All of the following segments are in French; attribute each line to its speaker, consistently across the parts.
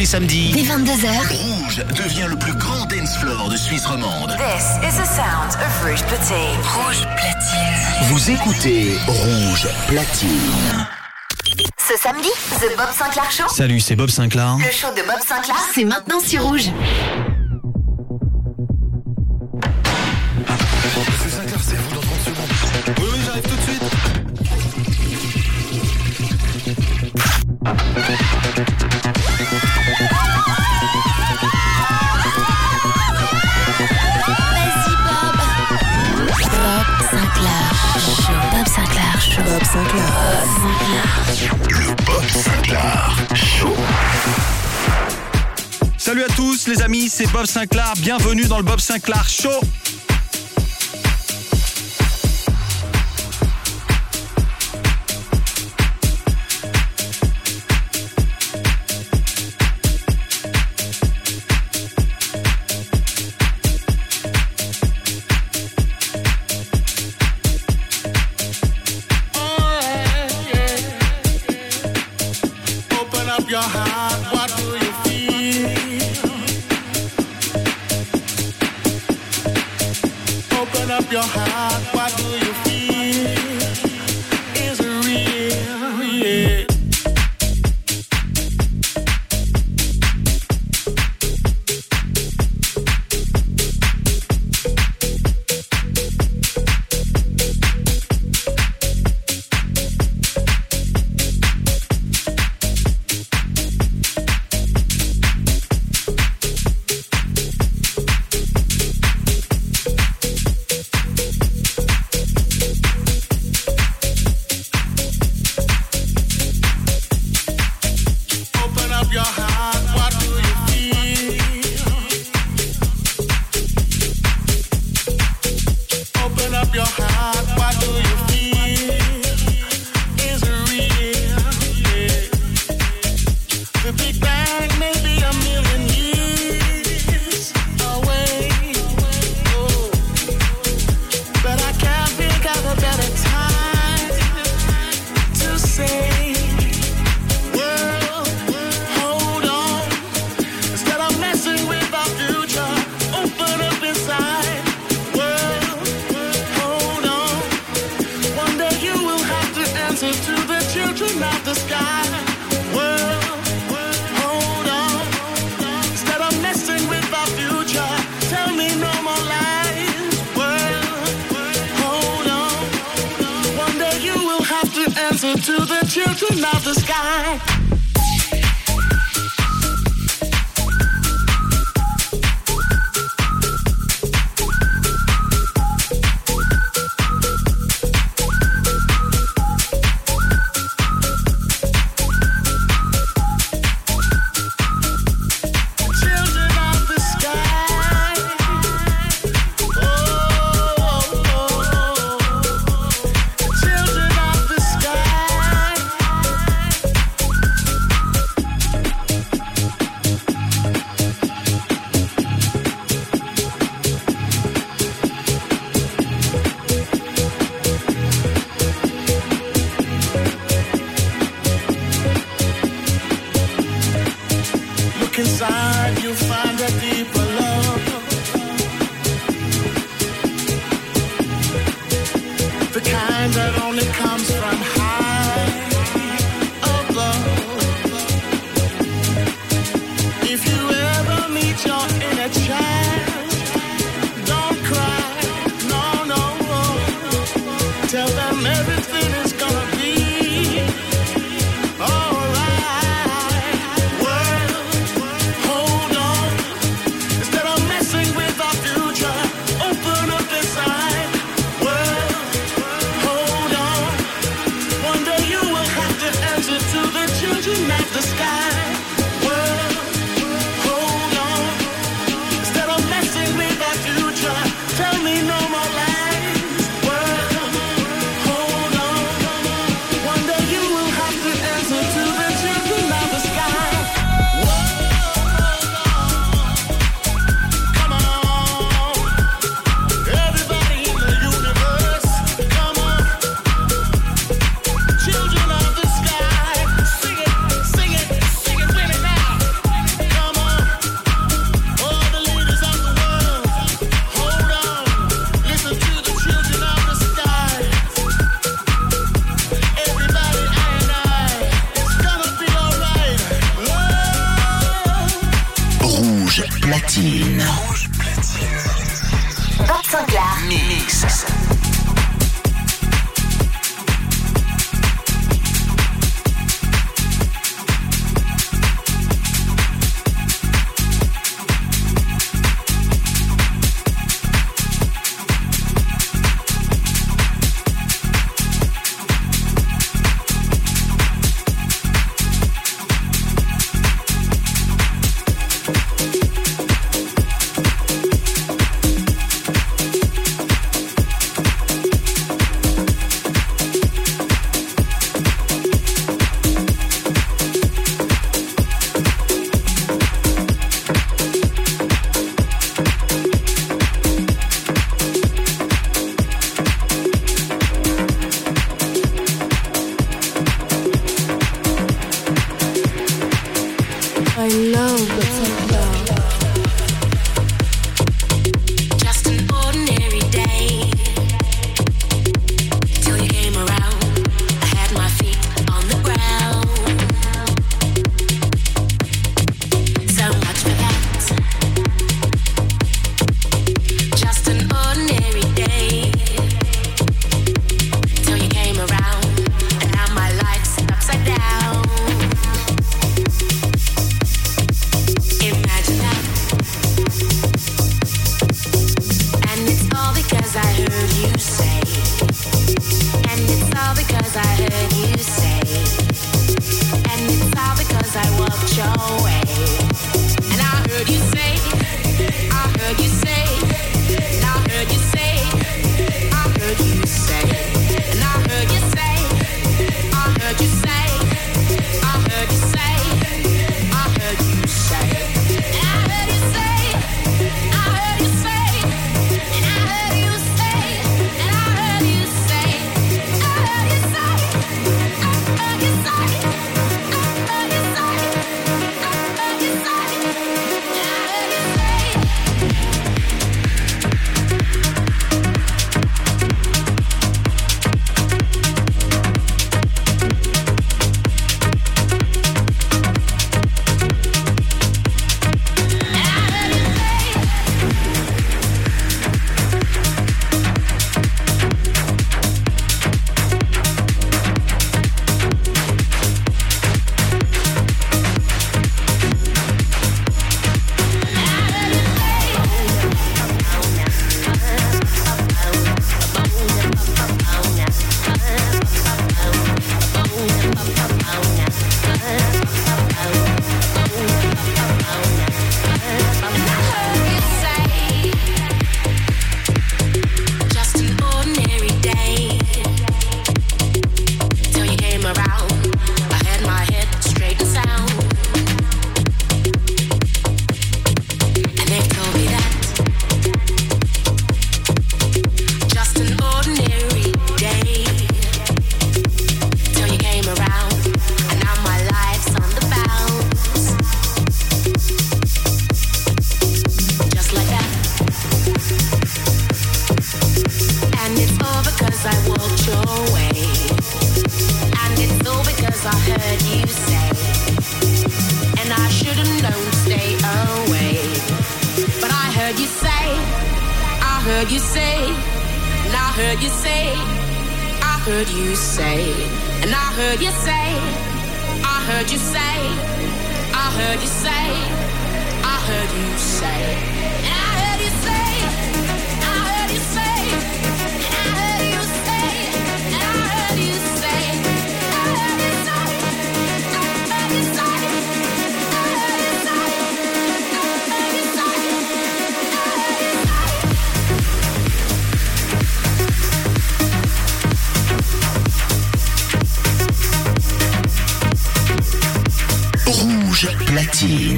Speaker 1: les samedis.
Speaker 2: Dès 22h.
Speaker 1: Rouge devient le plus grand dance floor de Suisse romande.
Speaker 3: This is the sound of Rouge Platine.
Speaker 2: Rouge Platine.
Speaker 1: Vous écoutez Rouge Platine.
Speaker 2: Ce samedi, The Bob Sinclair Show.
Speaker 4: Salut, c'est Bob Sinclair.
Speaker 2: Le show de Bob Sinclair, c'est maintenant sur Rouge.
Speaker 4: Salut à tous les amis, c'est Bob Sinclair. Bienvenue dans le Bob Sinclair Show.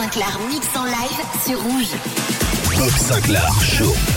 Speaker 2: Sinclair mix en live sur Rouge.
Speaker 1: Bob Sinclair Show.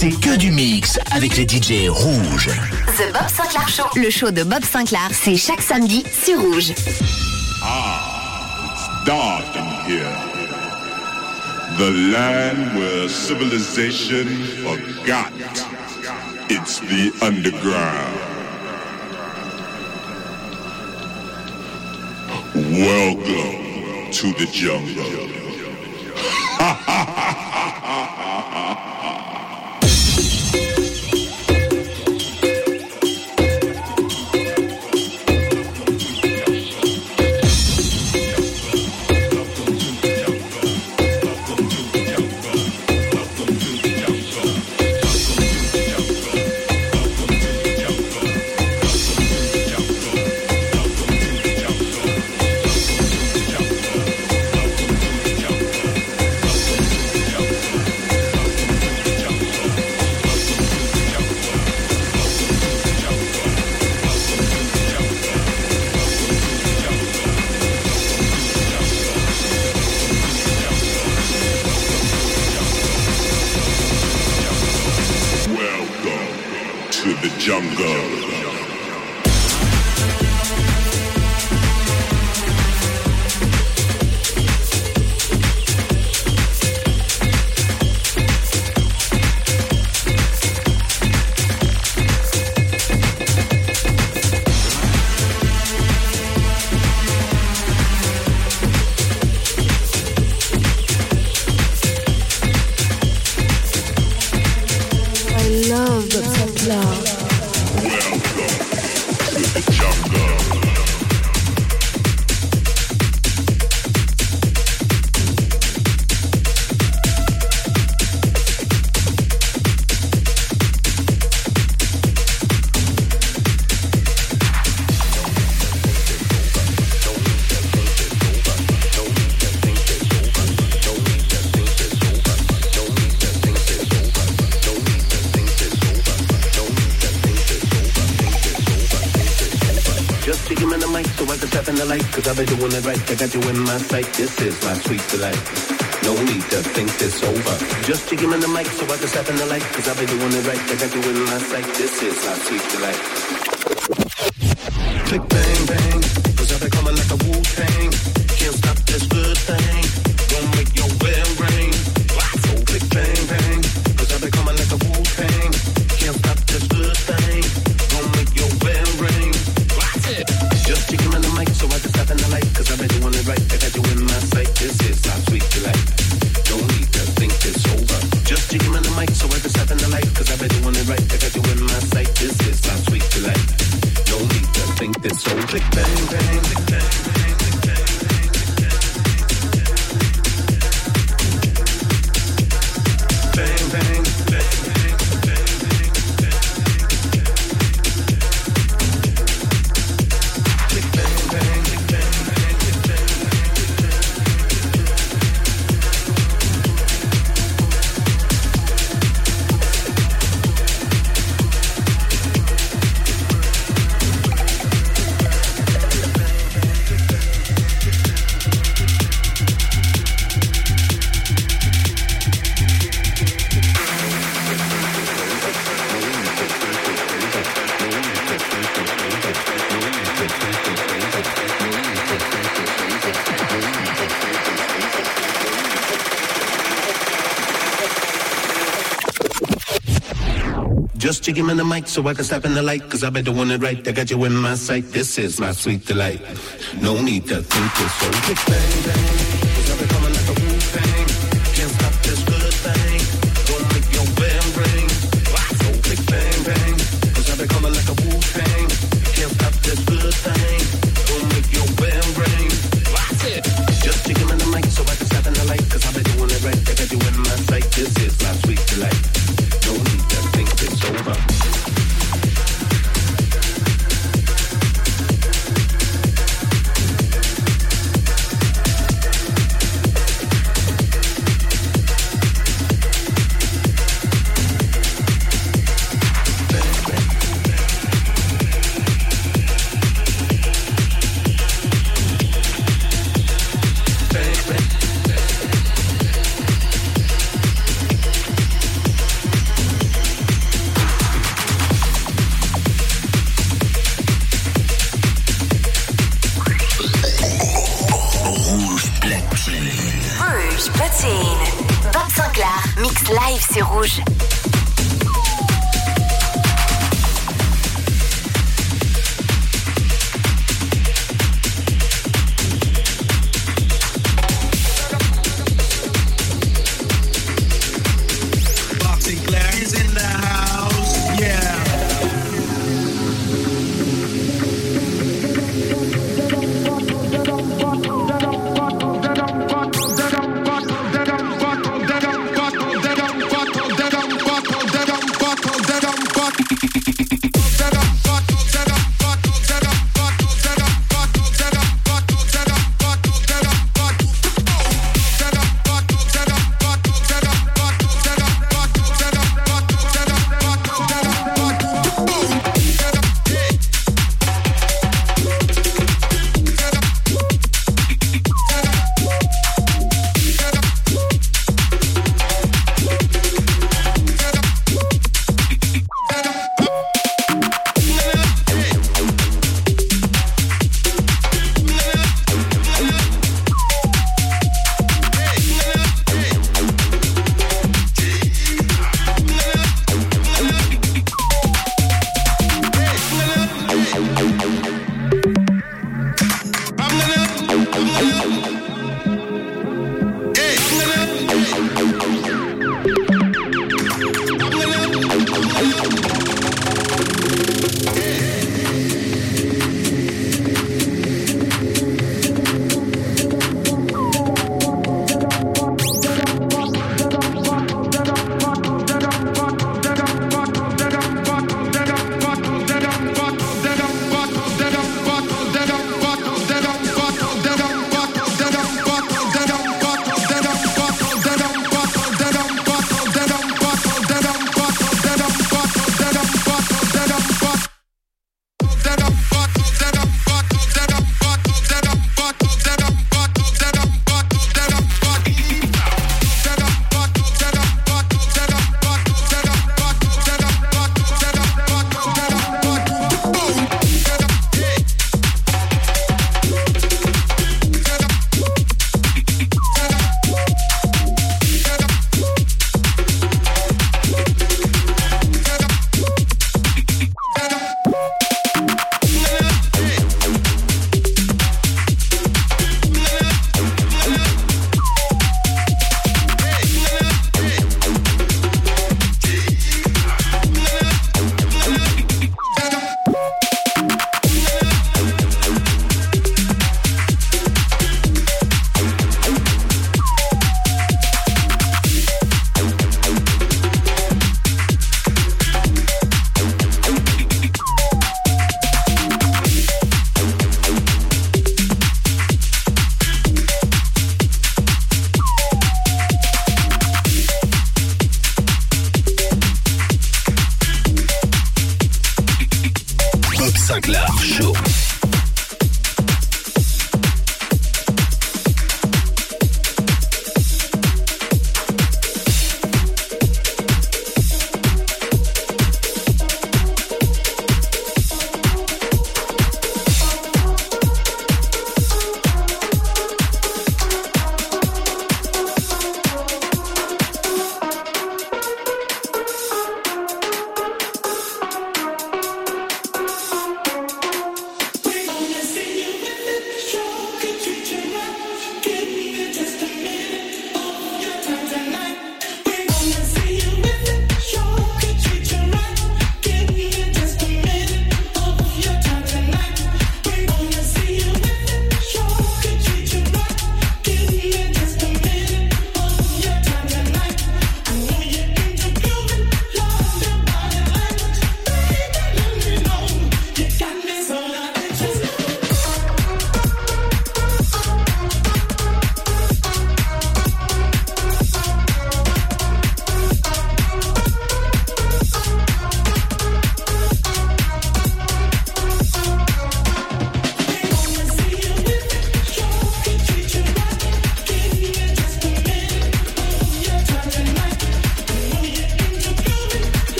Speaker 1: c'est que du mix avec les DJ rouges.
Speaker 2: The Bob Sinclair Show. Le show de Bob Sinclair, c'est chaque samedi sur Rouge.
Speaker 5: Ah, it's dark in here. The land where civilization forgot. It's the underground. Welcome to the jungle.
Speaker 6: got you in my sight. This is my sweet delight. No need to think this over. Just to give me the mic so I can step in the light. Cause I've been doing it right. I got you in my sight. This is my sweet delight. Click bang bang. you give me the mic so I can step in the light? Cause I bet the it right, I got you in my sight. This is my sweet delight. No need to think it's over. Bang, bang.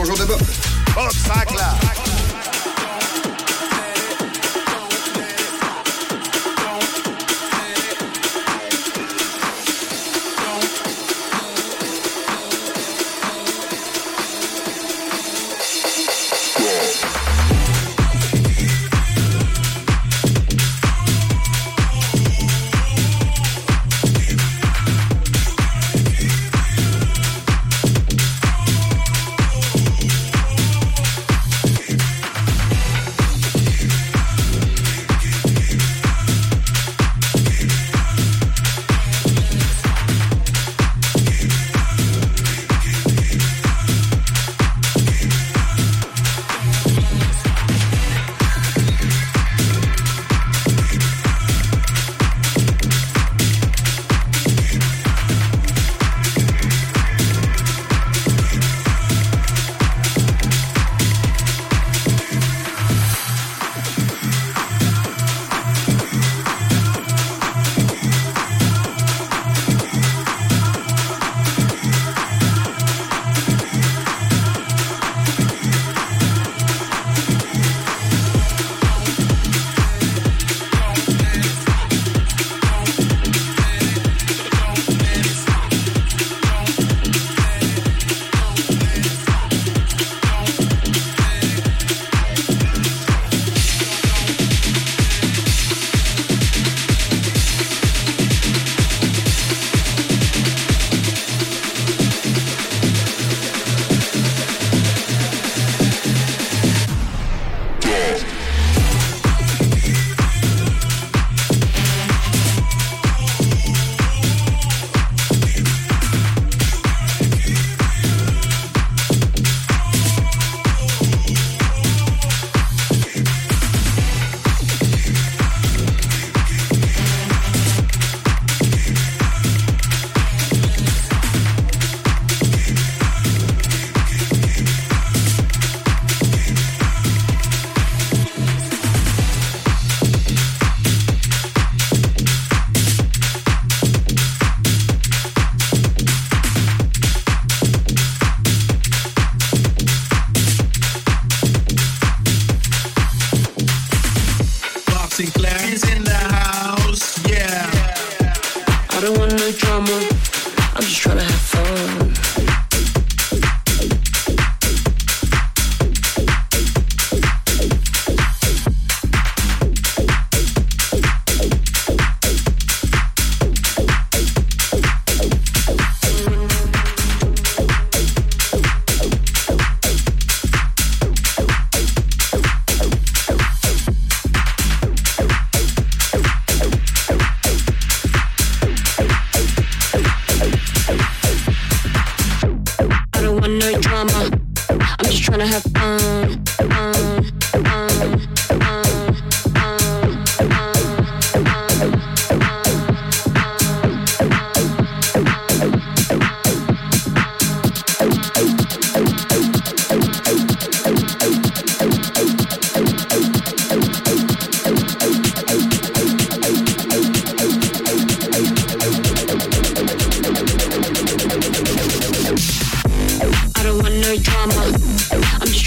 Speaker 7: Bonjour de Bob.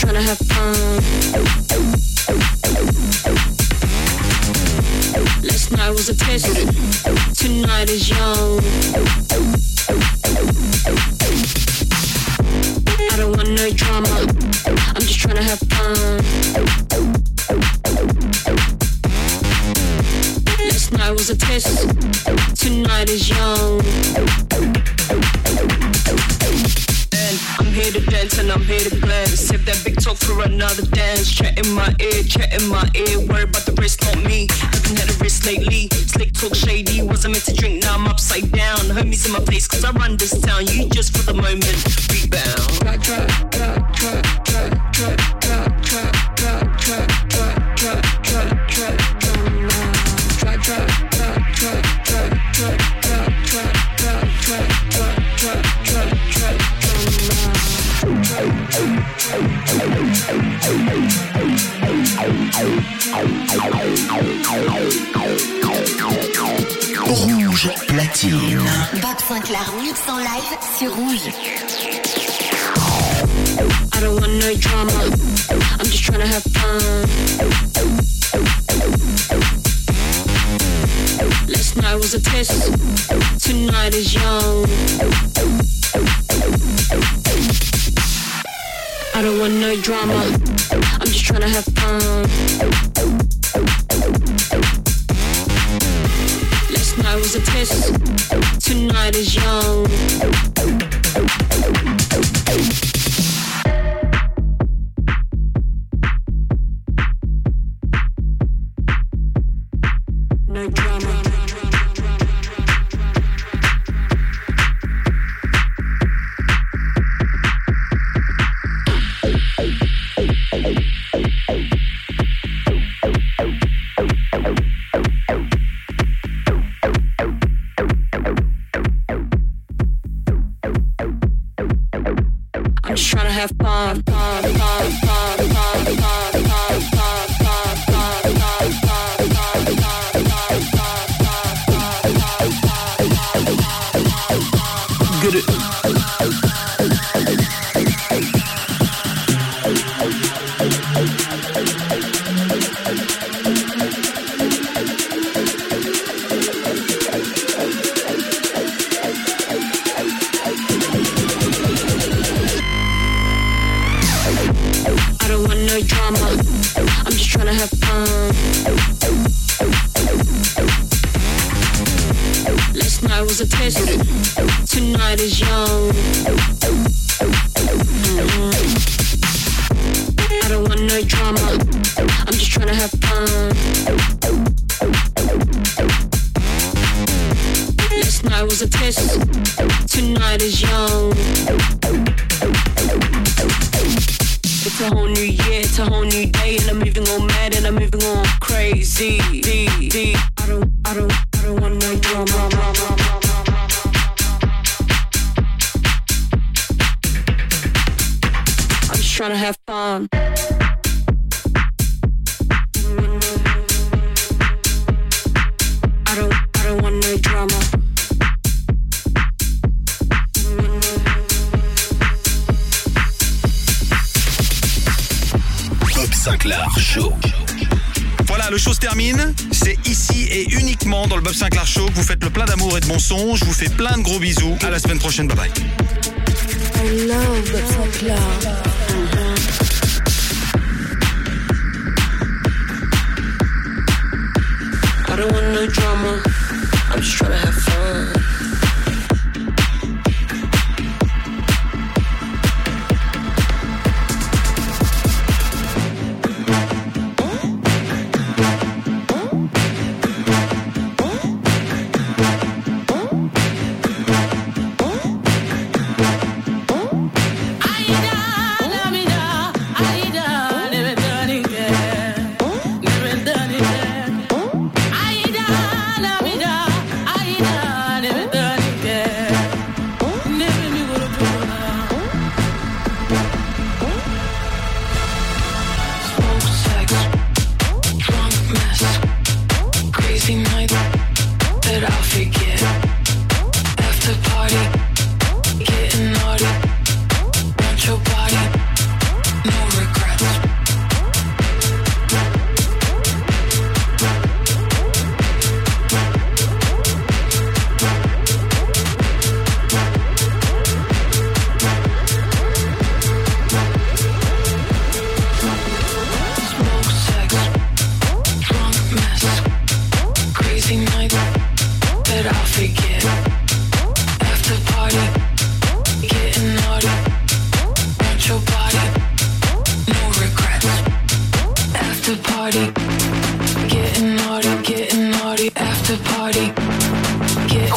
Speaker 8: Trying to have fun. Last night was a test. Tonight is young. I don't want no drama. I'm just trying to have fun. Last night was a test. Tonight is young.
Speaker 9: Here to dance and I'm here to glance. Save that big talk for another dance. Chat in my ear, chat in my ear. Worry about the wrist, not me. Haven't had a wrist lately. Slick talk shady. Wasn't meant to drink, now I'm upside down. Homies in my face, cause I run this town. You just for the moment. Rebound. Try,
Speaker 2: Sinclair mix en live sur Rouge.
Speaker 8: I don't want no drama.
Speaker 1: Sinclair Show.
Speaker 4: Voilà, le show se termine. C'est ici et uniquement dans le Bob Sinclair Show que vous faites le plein d'amour et de bon son. Je vous fais plein de gros bisous. À la semaine prochaine. Bye bye.
Speaker 2: I love Bob Sinclair.
Speaker 8: I don't want no drama. I'm just trying to have fun.